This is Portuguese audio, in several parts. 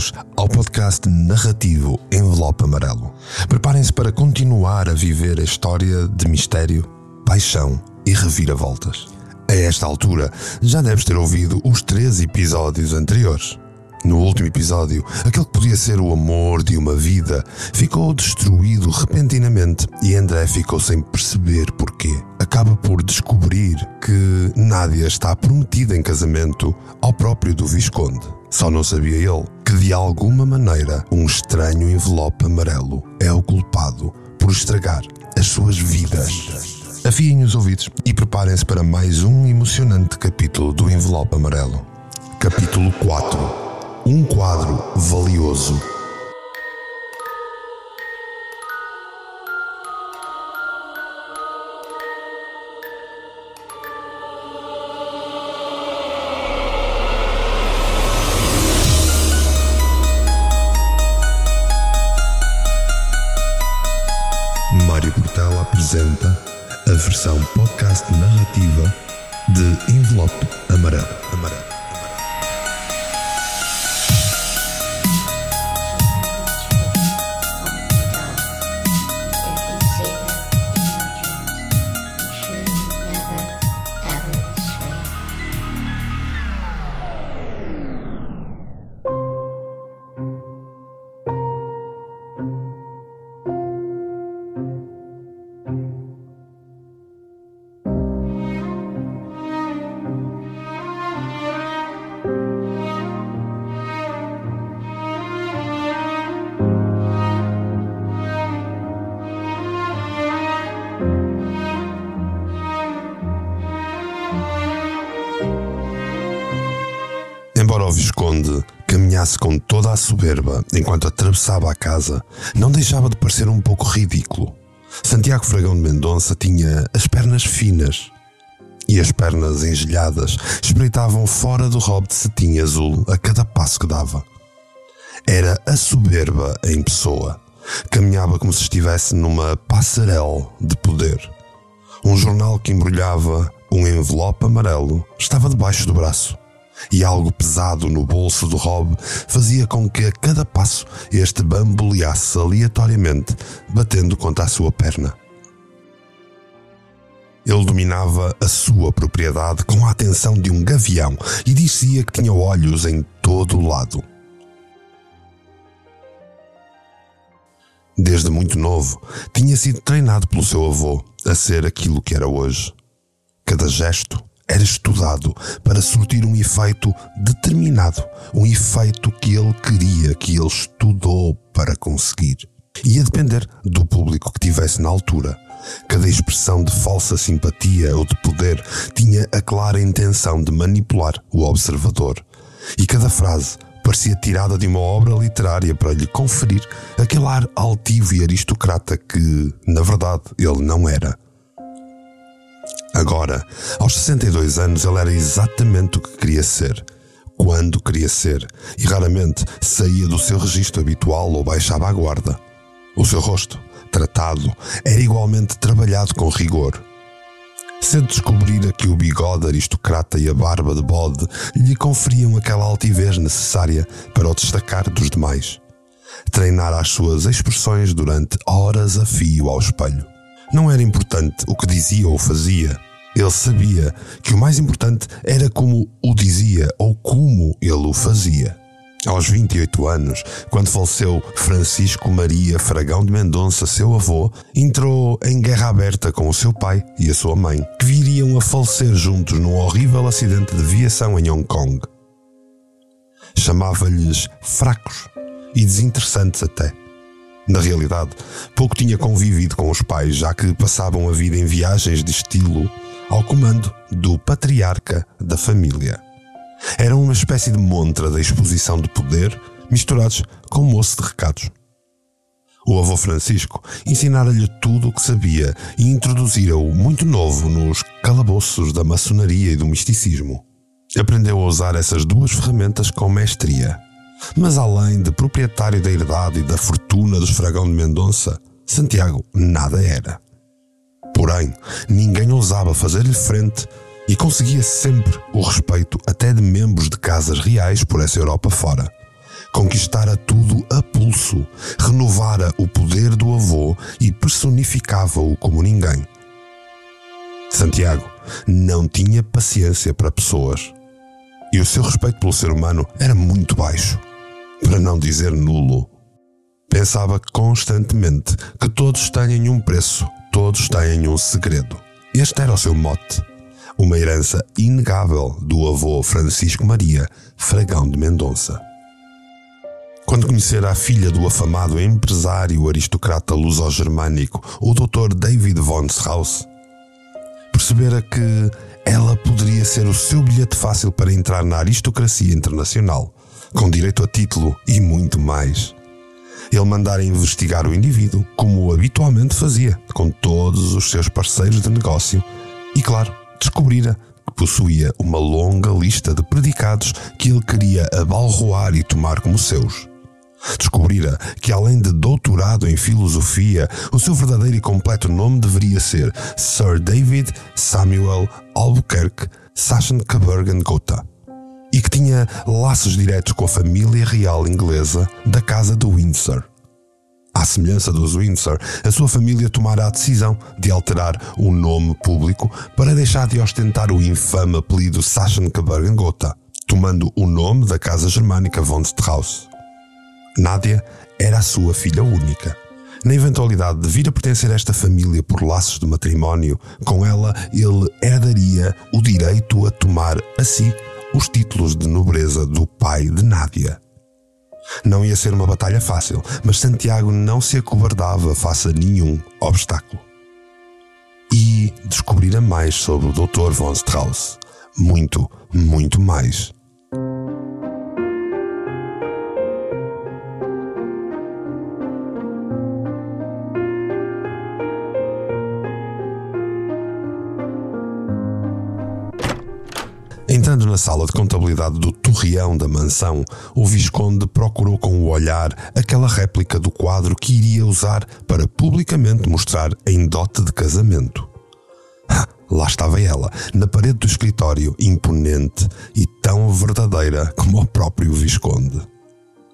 bem-vindos ao podcast narrativo Envelope Amarelo. Preparem-se para continuar a viver a história de mistério, paixão e reviravoltas. A esta altura, já deves ter ouvido os três episódios anteriores. No último episódio, aquele que podia ser o amor de uma vida ficou destruído repentinamente e André ficou sem perceber porquê. Acaba por descobrir que Nádia está prometida em casamento ao próprio do Visconde. Só não sabia ele que, de alguma maneira, um estranho envelope amarelo é o culpado por estragar as suas vidas. Afiem os ouvidos e preparem-se para mais um emocionante capítulo do Envelope Amarelo. Capítulo 4 um quadro valioso. Apresenta a versão podcast narrativa de Envelope Amarelo. Amarelo. A soberba enquanto atravessava a casa, não deixava de parecer um pouco ridículo. Santiago Fragão de Mendonça tinha as pernas finas e as pernas engelhadas espreitavam fora do robe de cetim azul a cada passo que dava. Era a soberba em pessoa. Caminhava como se estivesse numa passarela de poder. Um jornal que embrulhava um envelope amarelo estava debaixo do braço e algo pesado no bolso do Rob fazia com que a cada passo este bamboleasse aleatoriamente, batendo contra a sua perna. Ele dominava a sua propriedade com a atenção de um gavião e dizia que tinha olhos em todo o lado. Desde muito novo, tinha sido treinado pelo seu avô a ser aquilo que era hoje. Cada gesto, era estudado para surtir um efeito determinado, um efeito que ele queria, que ele estudou para conseguir. Ia depender do público que tivesse na altura. Cada expressão de falsa simpatia ou de poder tinha a clara intenção de manipular o observador. E cada frase parecia tirada de uma obra literária para lhe conferir aquele ar altivo e aristocrata que, na verdade, ele não era. Agora, aos 62 anos, ele era exatamente o que queria ser, quando queria ser, e raramente saía do seu registro habitual ou baixava a guarda. O seu rosto, tratado, era igualmente trabalhado com rigor. Cedo descobrira que o bigode aristocrata e a barba de bode lhe conferiam aquela altivez necessária para o destacar dos demais. Treinara as suas expressões durante horas a fio ao espelho. Não era importante o que dizia ou fazia. Ele sabia que o mais importante era como o dizia ou como ele o fazia. Aos 28 anos, quando faleceu Francisco Maria Fragão de Mendonça, seu avô, entrou em guerra aberta com o seu pai e a sua mãe, que viriam a falecer juntos num horrível acidente de viação em Hong Kong. Chamava-lhes fracos e desinteressantes até. Na realidade, pouco tinha convivido com os pais, já que passavam a vida em viagens de estilo ao comando do patriarca da família. Era uma espécie de montra da exposição de poder misturados com moço de recados. O avô Francisco ensinara-lhe tudo o que sabia e introduzira-o muito novo nos calabouços da maçonaria e do misticismo. Aprendeu a usar essas duas ferramentas com mestria mas além de proprietário da herdade e da fortuna dos Fragão de Mendonça, Santiago nada era. Porém, ninguém ousava fazer-lhe frente e conseguia sempre o respeito até de membros de casas reais por essa Europa fora. Conquistara tudo a pulso, renovara o poder do avô e personificava-o como ninguém. Santiago não tinha paciência para pessoas. E o seu respeito pelo ser humano era muito baixo, para não dizer nulo. Pensava constantemente que todos têm um preço, todos têm um segredo. Este era o seu mote, uma herança inegável do avô Francisco Maria Fragão de Mendonça. Quando conhecera a filha do afamado empresário aristocrata luso-germânico, o Dr. David von Strauss, percebera que ela poderia ser o seu bilhete fácil para entrar na aristocracia internacional, com direito a título e muito mais. Ele mandara investigar o indivíduo, como habitualmente fazia, com todos os seus parceiros de negócio, e, claro, descobrira que possuía uma longa lista de predicados que ele queria abalroar e tomar como seus. Descobrira que, além de doutorado em filosofia, o seu verdadeiro e completo nome deveria ser Sir David Samuel Albuquerque Sachsen-Coburg-Gotha e que tinha laços diretos com a família real inglesa da Casa de Windsor. À semelhança dos Windsor, a sua família tomara a decisão de alterar o nome público para deixar de ostentar o infame apelido Sachsen-Coburg-Gotha, tomando o nome da Casa Germânica von Strauss. Nádia era a sua filha única. Na eventualidade de vir a pertencer a esta família por laços de matrimónio, com ela ele herdaria o direito a tomar a si os títulos de nobreza do pai de Nádia. Não ia ser uma batalha fácil, mas Santiago não se acovardava face a nenhum obstáculo. E descobrira mais sobre o Dr. von Strauss. Muito, muito mais. Sala de contabilidade do torreão da mansão, o Visconde procurou com o olhar aquela réplica do quadro que iria usar para publicamente mostrar em dote de casamento. Lá estava ela, na parede do escritório, imponente e tão verdadeira como o próprio Visconde.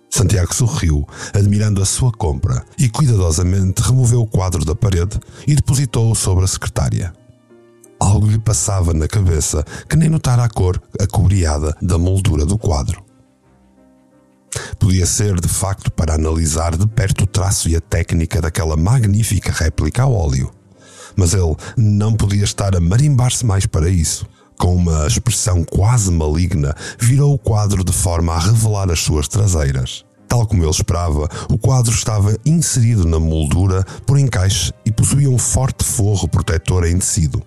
Santiago sorriu, admirando a sua compra, e cuidadosamente removeu o quadro da parede e depositou-o sobre a secretária. Passava na cabeça que nem notara a cor acobreada da moldura do quadro. Podia ser, de facto, para analisar de perto o traço e a técnica daquela magnífica réplica a óleo. Mas ele não podia estar a marimbar-se mais para isso. Com uma expressão quase maligna, virou o quadro de forma a revelar as suas traseiras. Tal como ele esperava, o quadro estava inserido na moldura por encaixe e possuía um forte forro protetor em tecido.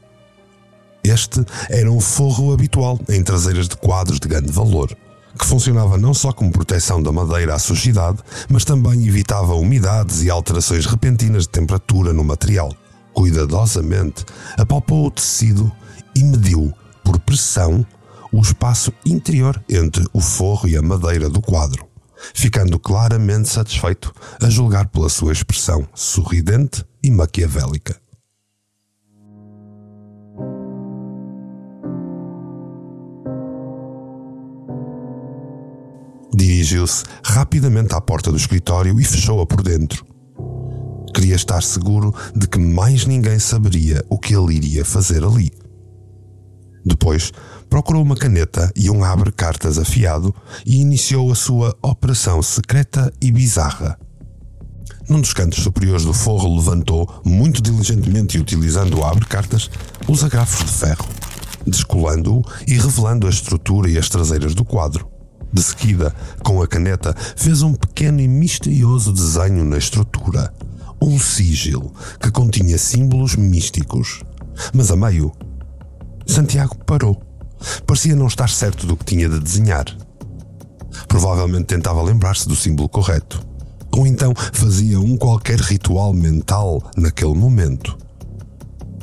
Este era um forro habitual em traseiras de quadros de grande valor, que funcionava não só como proteção da madeira à sujidade, mas também evitava umidades e alterações repentinas de temperatura no material. Cuidadosamente, apalpou o tecido e mediu, por pressão, o espaço interior entre o forro e a madeira do quadro, ficando claramente satisfeito a julgar pela sua expressão sorridente e maquiavélica. Dirigiu-se rapidamente à porta do escritório e fechou-a por dentro. Queria estar seguro de que mais ninguém saberia o que ele iria fazer ali. Depois, procurou uma caneta e um abre-cartas afiado e iniciou a sua operação secreta e bizarra. Num dos cantos superiores do forro, levantou, muito diligentemente e utilizando o abre-cartas, os agrafos de ferro, descolando-o e revelando a estrutura e as traseiras do quadro. De seguida, com a caneta, fez um pequeno e misterioso desenho na estrutura. Um sigilo que continha símbolos místicos. Mas a meio, Santiago parou. Parecia não estar certo do que tinha de desenhar. Provavelmente tentava lembrar-se do símbolo correto. Ou então fazia um qualquer ritual mental naquele momento.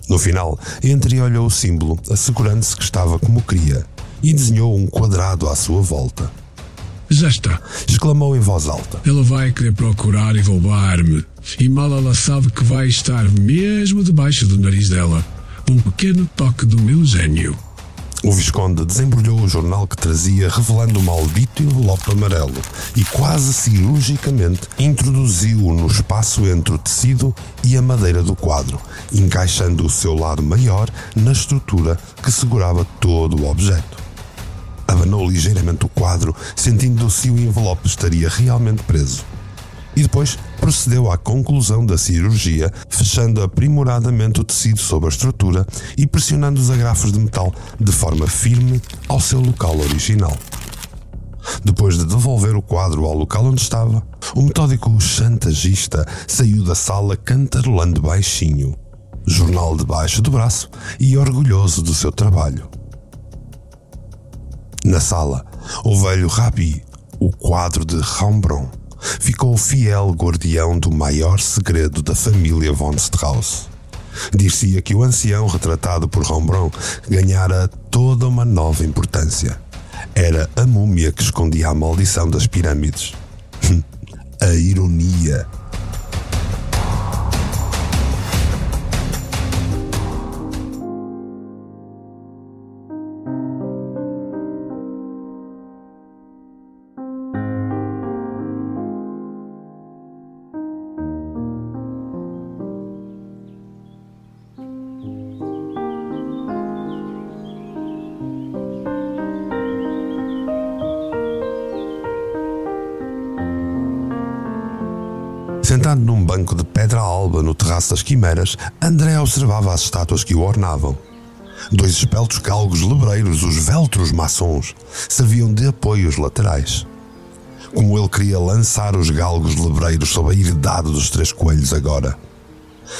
No final, entreolhou o símbolo, assegurando-se que estava como queria e desenhou um quadrado à sua volta. Já está. Exclamou em voz alta. Ela vai querer procurar e roubar-me. E mal ela sabe que vai estar mesmo debaixo do nariz dela. Um pequeno toque do meu gênio. O Visconde desembrulhou o jornal que trazia, revelando o maldito envelope amarelo e, quase cirurgicamente, introduziu-o no espaço entre o tecido e a madeira do quadro, encaixando o seu lado maior na estrutura que segurava todo o objeto. Abanou ligeiramente o quadro, sentindo se o envelope estaria realmente preso e depois procedeu à conclusão da cirurgia, fechando aprimoradamente o tecido sobre a estrutura e pressionando os agrafos de metal de forma firme ao seu local original. Depois de devolver o quadro ao local onde estava, o metódico chantagista saiu da sala cantarolando baixinho, jornal debaixo do braço e orgulhoso do seu trabalho. Na sala, o velho Rabi, o quadro de Rembrandt, ficou fiel guardião do maior segredo da família von Strauss. Dir-se-ia que o ancião retratado por Rembrandt ganhara toda uma nova importância. Era a múmia que escondia a maldição das pirâmides. a ironia das quimeras, André observava as estátuas que o ornavam. Dois espeltos galgos lebreiros, os veltros maçons, serviam de apoios laterais. Como ele queria lançar os galgos lebreiros sob a herdade dos três coelhos agora.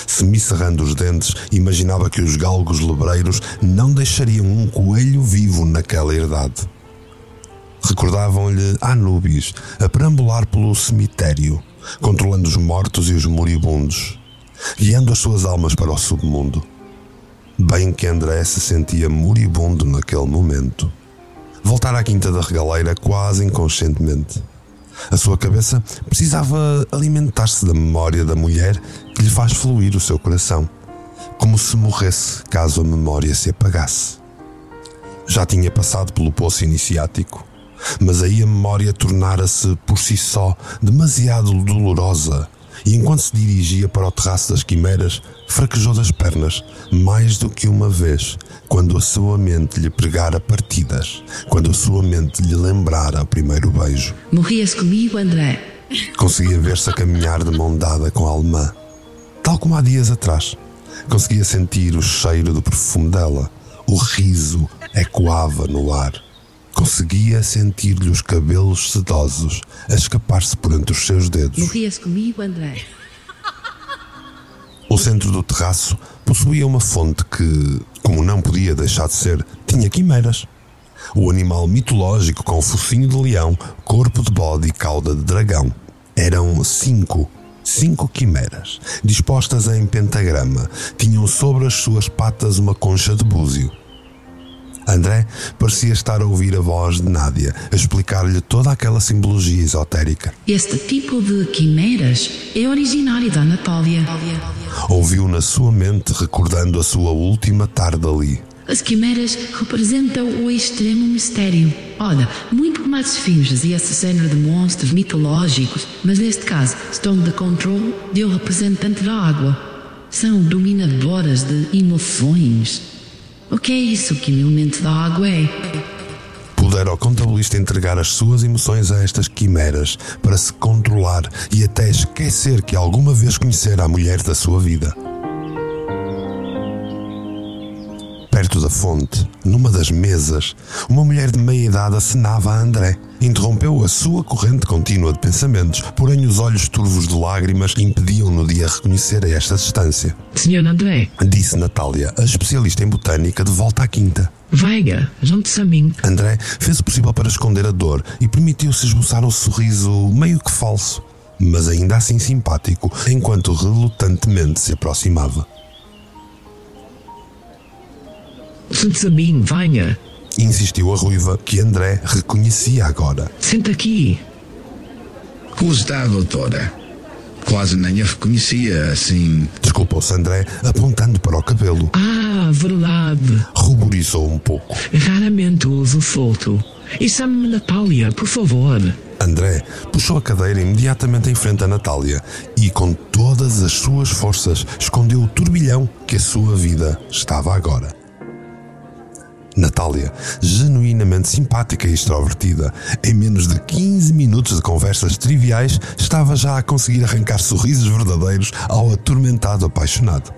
Semicerrando os dentes, imaginava que os galgos lebreiros não deixariam um coelho vivo naquela herdade. Recordavam-lhe Anubis a perambular pelo cemitério, controlando os mortos e os moribundos, guiando as suas almas para o submundo. Bem que André se sentia moribundo naquele momento. Voltar à Quinta da Regaleira quase inconscientemente. A sua cabeça precisava alimentar-se da memória da mulher que lhe faz fluir o seu coração, como se morresse caso a memória se apagasse. Já tinha passado pelo poço iniciático, mas aí a memória tornara-se por si só demasiado dolorosa e enquanto se dirigia para o terraço das quimeras, fraquejou das pernas mais do que uma vez, quando a sua mente lhe pregara partidas, quando a sua mente lhe lembrara o primeiro beijo. Morrias comigo, André? Conseguia ver-se a caminhar de mão dada com a alemã, tal como há dias atrás. Conseguia sentir o cheiro do perfume dela, o riso ecoava no ar. Conseguia sentir-lhe os cabelos sedosos a escapar-se por entre os seus dedos. Morrias comigo, André? O centro do terraço possuía uma fonte que, como não podia deixar de ser, tinha quimeras. O animal mitológico com focinho de leão, corpo de bode e cauda de dragão. Eram cinco, cinco quimeras, dispostas em pentagrama. Tinham sobre as suas patas uma concha de búzio. André parecia estar a ouvir a voz de Nádia, a explicar-lhe toda aquela simbologia esotérica. Este tipo de quimeras é originário da Anatólia. Ouviu na sua mente, recordando a sua última tarde ali. As quimeras representam o extremo mistério. Olha, muito como as esfinges e esse género de monstros mitológicos, mas neste caso estão de controle de um representante da água. São dominadoras de emoções. O que é isso que humilmente da água é? Pudera o contabilista entregar as suas emoções a estas quimeras para se controlar e até esquecer que alguma vez conhecera a mulher da sua vida. Perto da fonte, numa das mesas, uma mulher de meia idade acenava a André. Interrompeu a sua corrente contínua de pensamentos, porém os olhos turvos de lágrimas impediam-no de a reconhecer a esta distância. Senhor André, Disse Natália, a especialista em botânica, de volta à quinta. Veiga, junte-se a mim. André fez o possível para esconder a dor e permitiu-se esboçar um sorriso meio que falso, mas ainda assim simpático, enquanto relutantemente se aproximava. Mim, venha. Insistiu a ruiva, que André reconhecia agora. Senta aqui. Como está, doutora? Quase nem a reconhecia assim. Desculpou-se André, apontando para o cabelo. Ah, Ah, verdade. Ruborizou um pouco. Raramente uso solto. E chame-me Natália, por favor. André puxou a cadeira imediatamente em frente a Natália e, com todas as suas forças, escondeu o turbilhão que a sua vida estava agora. Natália, genuinamente simpática e extrovertida, em menos de 15 minutos de conversas triviais, estava já a conseguir arrancar sorrisos verdadeiros ao atormentado apaixonado.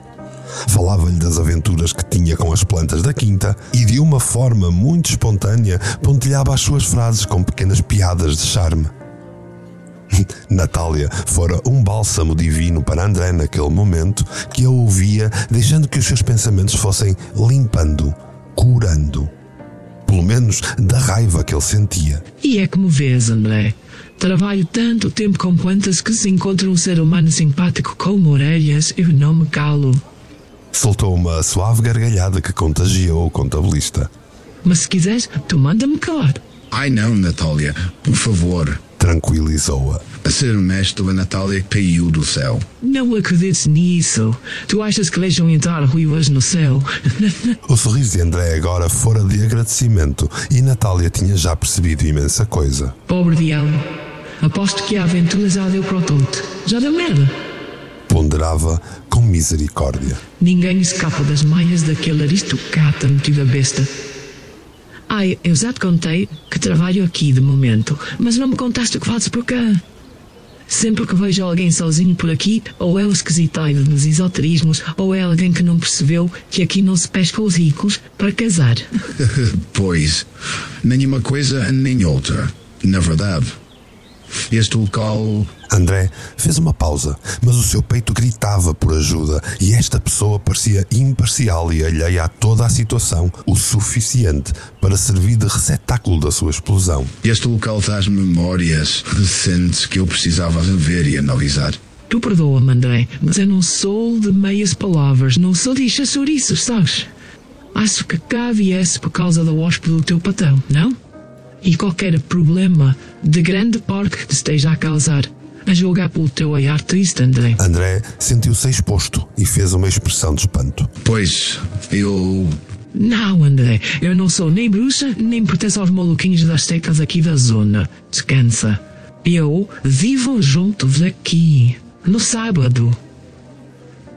Falava-lhe das aventuras que tinha com as plantas da quinta e, de uma forma muito espontânea, pontilhava as suas frases com pequenas piadas de charme. Natália fora um bálsamo divino para André naquele momento que a ouvia, deixando que os seus pensamentos fossem limpando, curando. Pelo menos da raiva que ele sentia. E é como vês, André. Trabalho tanto tempo com plantas que se encontra um ser humano simpático como orelhas, eu não me calo. Soltou uma suave gargalhada que contagiou o contabilista. Mas se quiseres, tu manda-me calar. Ai não, Natália, por favor. Tranquilizou-a. A ser honesto, a Natália caiu do céu. Não acredites nisso. Tu achas que deixam entrar ruivas no céu? O sorriso de André agora fora de agradecimento e Natália tinha já percebido imensa coisa. Pobre diabo. Aposto que a aventura já deu para o tonto. Já deu merda. Ponderava com misericórdia. Ninguém escapa das maias daquele aristocrata metido a besta. Ai, eu já te contei que trabalho aqui de momento, mas não me contaste o que fazes por cá. Sempre que vejo alguém sozinho por aqui, ou é o esquisitado dos esoterismos, ou é alguém que não percebeu que aqui não se pesca os ricos para casar. pois, nem uma coisa nem outra. Na verdade, este local André fez uma pausa, mas o seu peito gritava por ajuda e esta pessoa parecia imparcial e alheia a toda a situação o suficiente para servir de receptáculo da sua explosão. Este local traz memórias recentes que eu precisava ver e analisar. Tu perdoa-me, André, mas eu não sou de meias palavras, não sou de chouriços, sabes? Acho que cá viesse por causa da hóspede do teu patrão, não? E qualquer problema de grande porte que te esteja a causar, a julgar pelo teu olhar triste, André. André sentiu-se exposto e fez uma expressão de espanto. Pois, eu. Não, André, eu não sou nem bruxa, nem pertenço aos maluquinhos das secas aqui da zona. Descansa. Eu vivo juntos aqui, no sábado.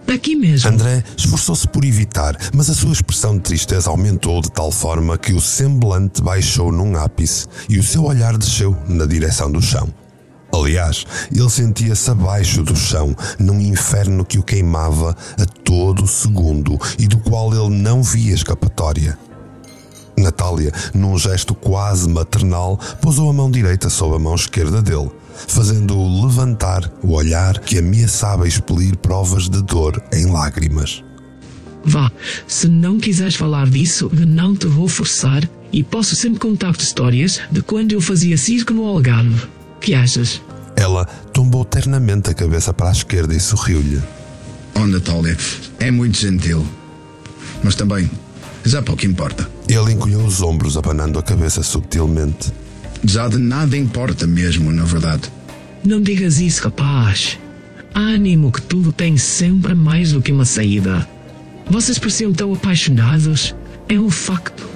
Daqui mesmo. André esforçou-se por evitar, mas a sua expressão de tristeza aumentou de tal forma que o semblante baixou num ápice e o seu olhar desceu na direção do chão. Aliás, ele sentia-se abaixo do chão, num inferno que o queimava a todo segundo e do qual ele não via escapatória. Natália, num gesto quase maternal, pousou a mão direita sobre a mão esquerda dele, fazendo-o levantar o olhar que ameaçava expelir provas de dor em lágrimas. Vá, se não quiseres falar disso, não te vou forçar e posso sempre contar-te histórias de quando eu fazia circo no Algarve. Que achas? Ela tombou ternamente a cabeça para a esquerda e sorriu-lhe. Oh, Natália, é muito gentil. Mas também, já pouco importa. Ele encolheu os ombros, abanando a cabeça subtilmente. Já de nada importa mesmo, na verdade. Não digas isso, rapaz. Ânimo que tudo tem sempre mais do que uma saída. Vocês pareciam tão apaixonados. É um facto.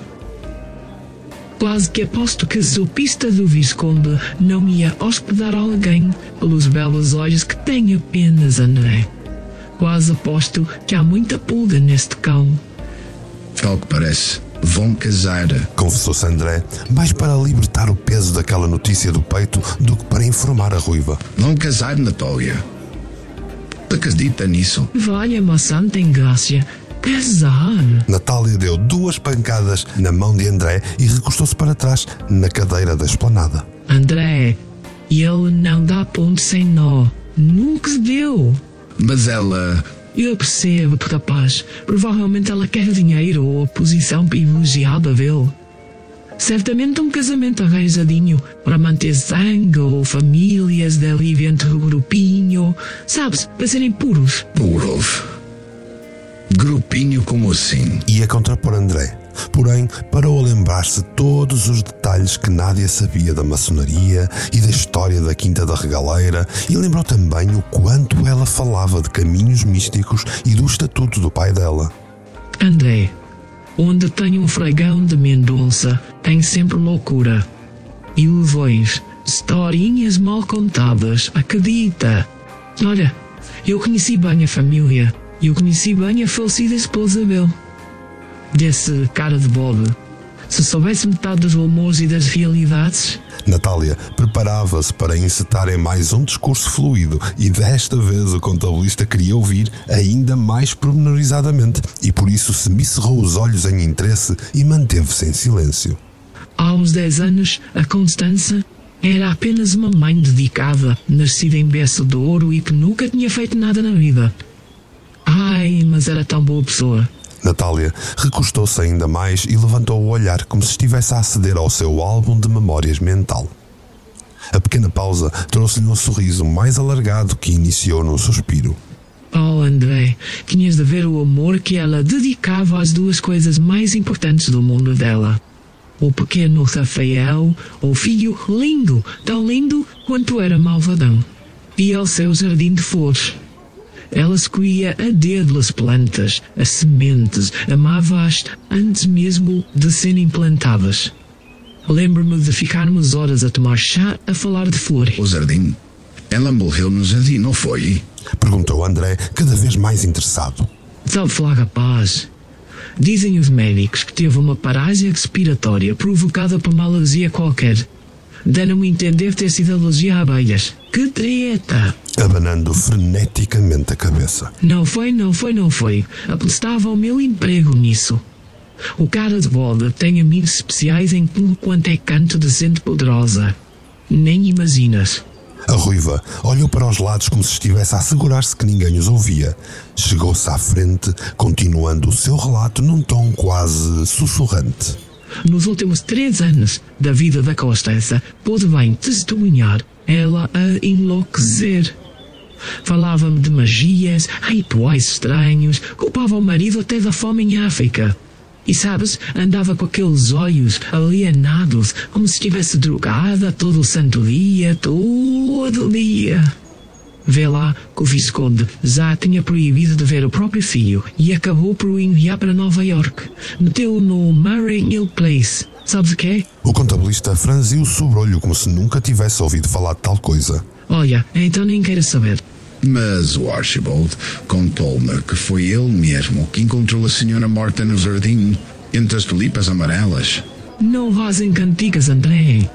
Quase que aposto que a pista do Visconde não ia hospedar alguém pelos belos olhos que tem apenas André. Quase aposto que há muita pulga neste cão. Ao que parece, vão casar. Confessou-se André, mais para libertar o peso daquela notícia do peito do que para informar a ruiva. Vão casar, Natália. Acredita nisso? Valha-me a santa ingrácia. Casar? Natália deu duas pancadas na mão de André e recostou-se para trás na cadeira da esplanada. André, ele não dá ponto sem nó. Nunca se deu. Mas ela. Eu percebo, rapaz. Provavelmente ela quer dinheiro ou a posição privilegiada dele. Certamente um casamento arranjadinho para manter sangue ou famílias dali dentro do grupinho. Sabes, para serem puros. Puros. Grupinho como assim? Ia contrapor André. Porém, parou a lembrar-se todos os detalhes que Nádia sabia da maçonaria e da história da Quinta da Regaleira e lembrou também o quanto ela falava de caminhos místicos e do estatuto do pai dela. André, onde tem um fragão de mendonça, tem sempre loucura. Ilusões, historinhas mal contadas, acredita. Olha, eu conheci bem a família. Eu conheci bem a falecida esposa dele. Desse cara de bode. Se soubesse metade dos rumores e das realidades, Natália preparava-se para encetar em mais um discurso fluido e desta vez o contabilista queria ouvir ainda mais pormenorizadamente e por isso semicerrou os olhos em interesse e manteve-se em silêncio. há uns 10 anos, a Constança era apenas uma mãe dedicada, nascida em berço de ouro e que nunca tinha feito nada na vida. Ai, mas era tão boa pessoa. Natália recostou-se ainda mais e levantou o olhar como se estivesse a aceder ao seu álbum de memórias mental. A pequena pausa trouxe-lhe um sorriso mais alargado que iniciou num suspiro. Oh, André, tinhas de ver o amor que ela dedicava às duas coisas mais importantes do mundo dela. O pequeno Rafael, o filho lindo, tão lindo quanto era malvadão, e ao seu jardim de flores. Ela escolhia a dedo as plantas, as sementes, amava-as antes mesmo de serem plantadas. Lembro-me de ficarmos horas a tomar chá a falar de flores. O jardim? Ela morreu no jardim, não foi? Perguntou André, cada vez mais interessado. Sabe falar rapaz? Dizem os médicos que teve uma paragem respiratória provocada por uma alergia qualquer. Deram-me entender ter sido alergia a abelhas. Que treta! Abanando freneticamente a cabeça. Não foi, não foi, não foi. Apostava o meu emprego nisso. O cara de boda tem amigos especiais em tudo quanto é canto de gente poderosa. Nem imaginas. A ruiva olhou para os lados como se estivesse a assegurar-se que ninguém os ouvia. Chegou-se à frente, continuando o seu relato num tom quase sussurrante. Nos últimos três anos da vida da Constança, pude bem testemunhar ela a enlouquecer. Falava-me de magias, rituais estranhos, culpava o marido até da fome em África. E sabes, andava com aqueles olhos alienados, como se estivesse drogada todo o santo dia, todo dia. Vê lá que o Visconde já tinha proibido de ver o próprio filho e acabou por o enviar para Nova York. Meteu-o no Murray Hill Place. Sabes o que é? O contabilista franziu o sobrolho como se nunca tivesse ouvido falar de tal coisa. Olha, então nem quero saber. Mas o Archibald contou-me que foi ele mesmo que encontrou a senhora morta no jardim, entre as tulipas amarelas. Não vazem cantigas, André.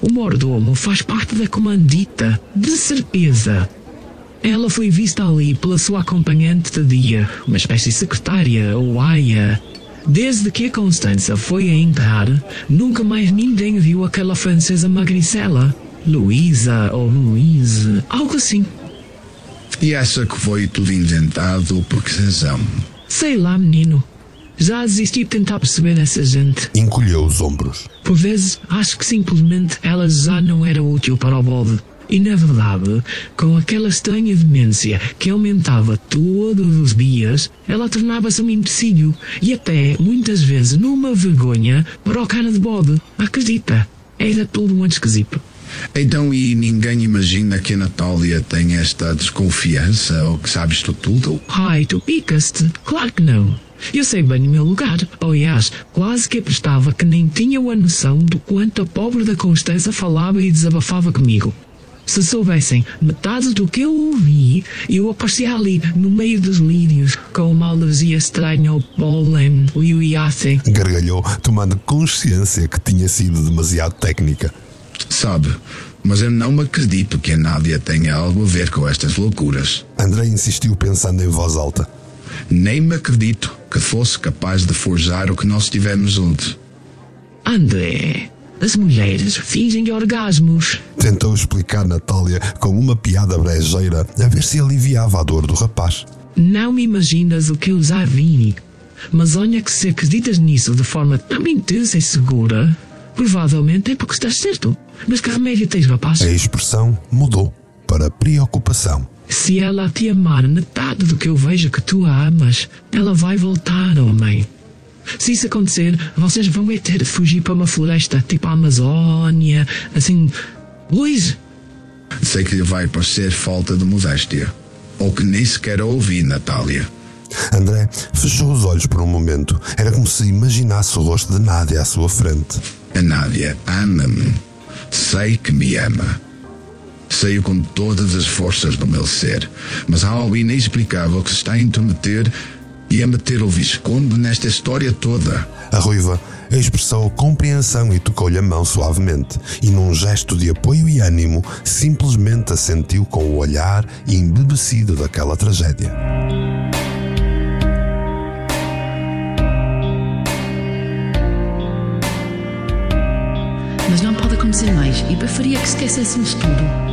O mordomo faz parte da comandita, de certeza. Ela foi vista ali pela sua acompanhante de dia, uma espécie de secretária ou aia. Desde que a Constança foi a enterrar, nunca mais ninguém viu aquela francesa magricela. Luísa ou Louise, algo assim. E essa que foi tudo inventado por que razão? Sei lá, menino. Já desisti de tentar perceber essa gente. Encolheu os ombros. Por vezes acho que simplesmente ela já não era útil para o bode. E na verdade, com aquela estranha demência que aumentava todos os dias, ela tornava-se um empecilho e até, muitas vezes, numa vergonha para o cara de bode. Acredita, era tudo muito esquisito. Então, e ninguém imagina que a Natália tem esta desconfiança ou que sabe isto tudo? Ai, tu picas-te? Claro que não. Eu sei bem o meu lugar. Aliás, quase que apostava que nem tinham a noção do quanto a pobre da Constança falava e desabafava comigo. Se soubessem metade do que eu ouvi, eu aparecia ali, no meio dos lírios, com uma alergia estranha ao pólen, o iuiace. Gargalhou, tomando consciência que tinha sido demasiado técnica. Sabe, mas eu não me acredito que a Nádia tenha algo a ver com estas loucuras. André insistiu pensando em voz alta. Nem me acredito que fosse capaz de forjar o que nós tivemos juntos. André, as mulheres fingem orgasmos. Tentou explicar Natália com uma piada brejeira a ver se aliviava a dor do rapaz. Não me imaginas o que eu já vi. Mas olha que se acreditas nisso de forma tão intensa e segura, provavelmente é porque estás certo. Mas que remédio tens, rapaz? A expressão mudou para preocupação. Se ela te amar metade do que eu vejo que tu a amas, ela vai voltar, homem. Se isso acontecer, vocês vão é ter de fugir para uma floresta tipo a Amazónia, assim. Luís, Sei que lhe vai parecer falta de modéstia. Ou que nem sequer ouvi, Natália. André fechou os olhos por um momento. Era como se imaginasse o rosto de Nádia à sua frente. A Nádia ama-me. Sei que me ama. Sei-o com todas as forças do meu ser. Mas há algo inexplicável que se está a intrometer e a meter o Visconde nesta história toda. A ruiva expressou compreensão e tocou-lhe a mão suavemente, e num gesto de apoio e ânimo, simplesmente assentiu com o olhar embebecido daquela tragédia. Mas não pode acontecer mais e preferia que esquecêssemos tudo.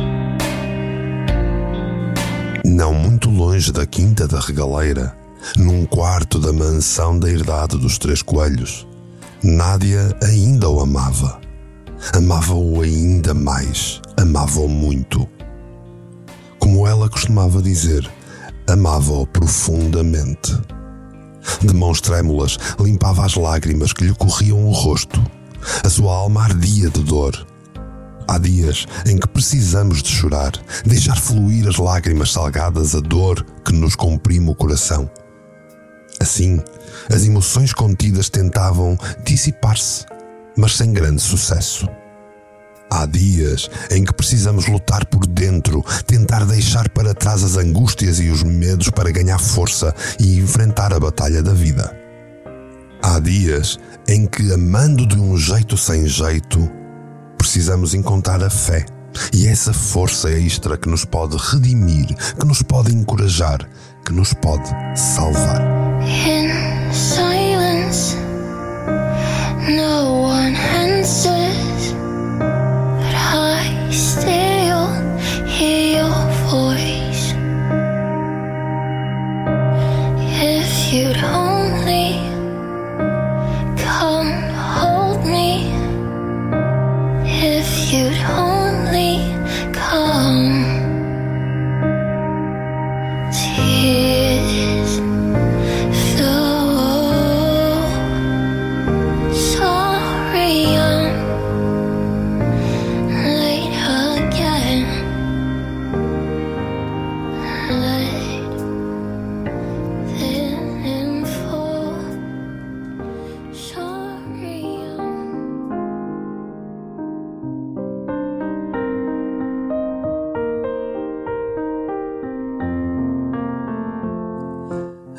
Não muito longe da Quinta da Regaleira, num quarto da mansão da herdade dos Três Coelhos, Nádia ainda o amava. Amava-o ainda mais, amava-o muito. Como ela costumava dizer, amava-o profundamente. De mãos trêmulas, limpava as lágrimas que lhe corriam o rosto. A sua alma ardia de dor. Há dias em que precisamos de chorar, deixar fluir as lágrimas salgadas, a dor que nos comprime o coração. Assim, as emoções contidas tentavam dissipar-se, mas sem grande sucesso. Há dias em que precisamos lutar por dentro, tentar deixar para trás as angústias e os medos para ganhar força e enfrentar a batalha da vida. Há dias em que, amando de um jeito sem jeito, precisamos encontrar a fé e essa força extra que nos pode redimir, que nos pode encorajar, que nos pode salvar. In silence, no one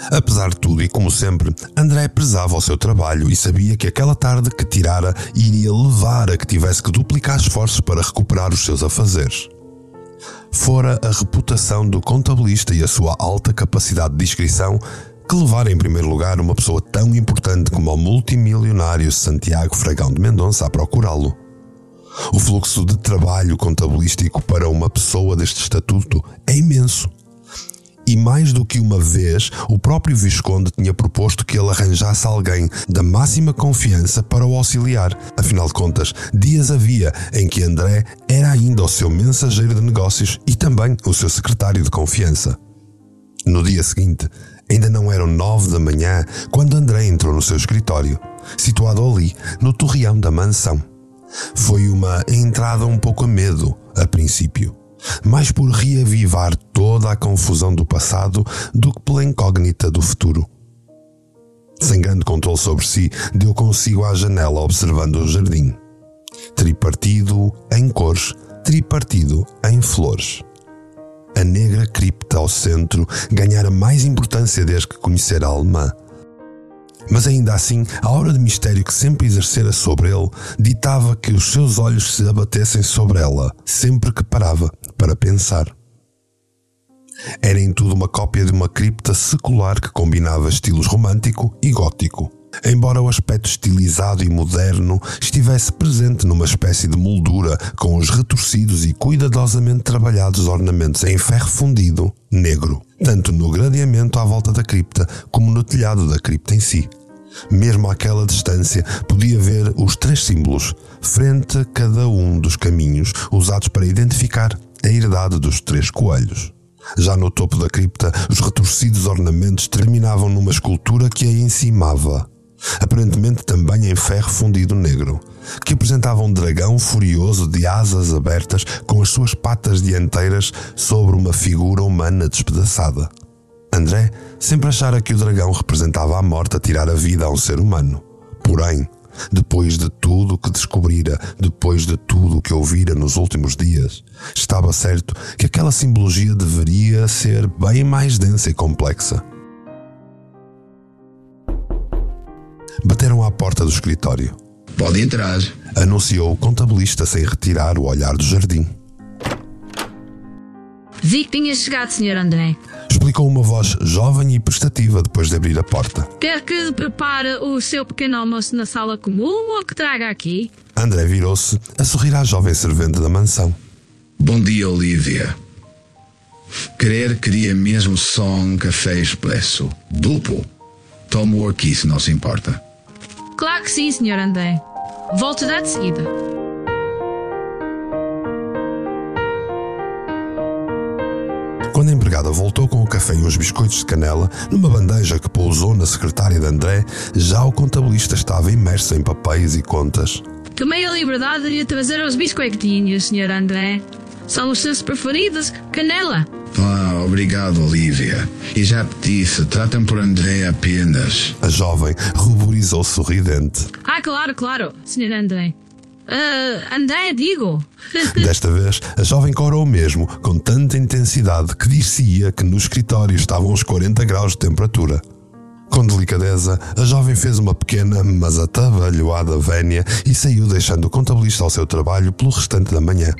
Apesar de tudo e como sempre, André prezava o seu trabalho e sabia que aquela tarde que tirara iria levar a que tivesse que duplicar esforços para recuperar os seus afazeres. Fora a reputação do contabilista e a sua alta capacidade de inscrição que levaram em primeiro lugar uma pessoa tão importante como o multimilionário Santiago Fragão de Mendonça a procurá-lo. O fluxo de trabalho contabilístico para uma pessoa deste estatuto é imenso. E mais do que uma vez, o próprio Visconde tinha proposto que ele arranjasse alguém da máxima confiança para o auxiliar. Afinal de contas, dias havia em que André era ainda o seu mensageiro de negócios e também o seu secretário de confiança. No dia seguinte, ainda não eram nove da manhã quando André entrou no seu escritório, situado ali, no torreão da mansão. Foi uma entrada um pouco a medo, a princípio mais por reavivar toda a confusão do passado do que pela incógnita do futuro. Sem grande controle sobre si, deu consigo à janela observando o jardim. Tripartido em cores, tripartido em flores. A negra cripta ao centro ganhara mais importância desde que conhecera a alemã. Mas ainda assim, a aura de mistério que sempre exercera sobre ele ditava que os seus olhos se abatessem sobre ela sempre que parava para pensar. Era em tudo uma cópia de uma cripta secular que combinava estilos romântico e gótico. Embora o aspecto estilizado e moderno estivesse presente numa espécie de moldura com os retorcidos e cuidadosamente trabalhados ornamentos em ferro fundido negro, tanto no gradeamento à volta da cripta como no telhado da cripta em si. Mesmo àquela distância, podia ver os três símbolos, frente a cada um dos caminhos usados para identificar a herdade dos três coelhos. Já no topo da cripta, os retorcidos ornamentos terminavam numa escultura que a encimava, aparentemente também em ferro fundido negro, que apresentava um dragão furioso de asas abertas com as suas patas dianteiras sobre uma figura humana despedaçada. André sempre achara que o dragão representava a morte a tirar a vida a um ser humano. Porém, depois de tudo o que descobrira, depois de tudo o que ouvira nos últimos dias, estava certo que aquela simbologia deveria ser bem mais densa e complexa. Bateram à porta do escritório. Pode entrar. Anunciou o contabilista sem retirar o olhar do jardim. Vi que tinha chegado, Sr. André. Explicou uma voz jovem e prestativa depois de abrir a porta. Quer que prepare o seu pequeno almoço na sala comum ou que traga aqui? André virou-se a sorrir à jovem servente da mansão. Bom dia, Olivia. Querer queria mesmo só um café expresso. Duplo. Tomo aqui, se não se importa. Claro que sim, Sr. André. Volto já de seguida. Voltou com o café e uns biscoitos de canela numa bandeja que pousou na secretária de André, já o contabilista estava imerso em papéis e contas. Tomei a liberdade de lhe trazer os biscoitinhos, Sr. André. São os seus preferidos, canela. Ah, obrigado, Olivia. E já te disse, tratam por André apenas. A jovem ruborizou sorridente. Ah, claro, claro, Sr. André. Ah, André, digo. Desta vez, a jovem corou mesmo, com tanta intensidade que dizia que no escritório estavam os 40 graus de temperatura. Com delicadeza, a jovem fez uma pequena, mas atabalhoada vénia e saiu deixando o contabilista ao seu trabalho pelo restante da manhã.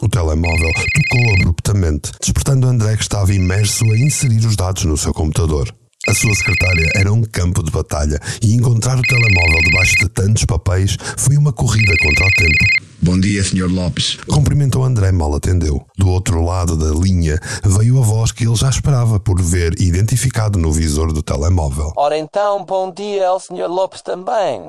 O telemóvel tocou abruptamente, despertando André que estava imerso a inserir os dados no seu computador. A sua secretária era um campo de batalha e encontrar o telemóvel debaixo de tantos papéis foi uma corrida contra o tempo. Bom dia, Sr. Lopes. Cumprimentou André, mal atendeu. Do outro lado da linha veio a voz que ele já esperava por ver identificado no visor do telemóvel. Ora então, bom dia ao Sr. Lopes também.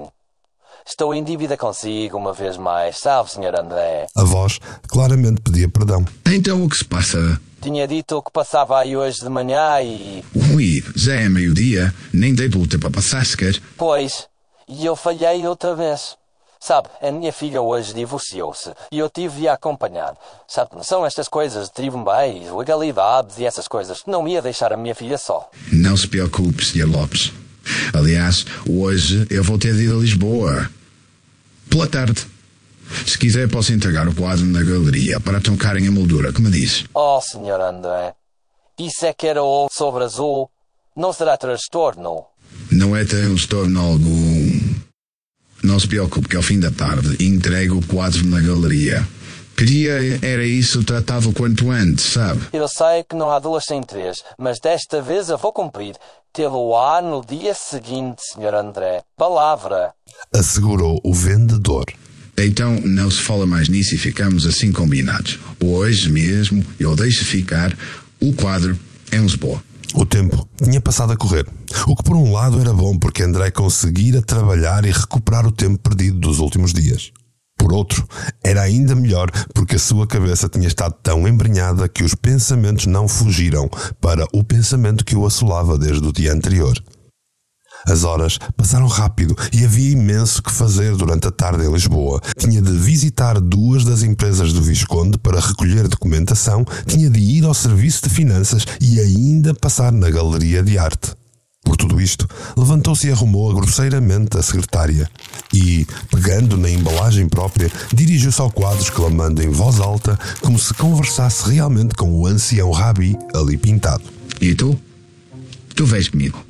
Estou em dívida consigo uma vez mais, sabe, Sr. André? A voz claramente pedia perdão. Então o que se passa? Tinha dito que passava aí hoje de manhã e. Ui, já é meio-dia. Nem dei pelo tempo a passar sequer. Pois, e eu falhei outra vez. Sabe, a minha filha hoje divorciou-se e eu tive de a acompanhar. Sabe, são estas coisas de tribunais, legalidades e essas coisas. Não ia deixar a minha filha só. Não se preocupe, Sr. Lopes. Aliás, hoje eu vou ter de ir a Lisboa. Pela tarde. Se quiser, posso entregar o quadro na galeria para trocarem a moldura, como diz. Oh, Sr. André, isso é que era o sobre azul. Não será transtorno? Não é transtorno algum. Não se preocupe que ao fim da tarde entrego o quadro na galeria. Queria era isso tratado o quanto antes, sabe? Eu sei que não há duas sem três, mas desta vez eu vou cumprir. Tê-lo-á no dia seguinte, Sr. André. Palavra. Assegurou o vendedor. Então não se fala mais nisso e ficamos assim combinados. Hoje mesmo eu deixo ficar o quadro em Lisboa. O tempo tinha passado a correr, o que por um lado era bom porque André conseguira trabalhar e recuperar o tempo perdido dos últimos dias. Por outro, era ainda melhor porque a sua cabeça tinha estado tão embrenhada que os pensamentos não fugiram para o pensamento que o assolava desde o dia anterior. As horas passaram rápido e havia imenso que fazer durante a tarde em Lisboa. Tinha de visitar duas das empresas do Visconde para recolher documentação, tinha de ir ao serviço de finanças e ainda passar na galeria de arte. Por tudo isto, levantou-se e arrumou grosseiramente a secretária e, pegando na embalagem própria, dirigiu-se ao quadro exclamando em voz alta como se conversasse realmente com o ancião Rabi ali pintado. E tu? Tu vês comigo.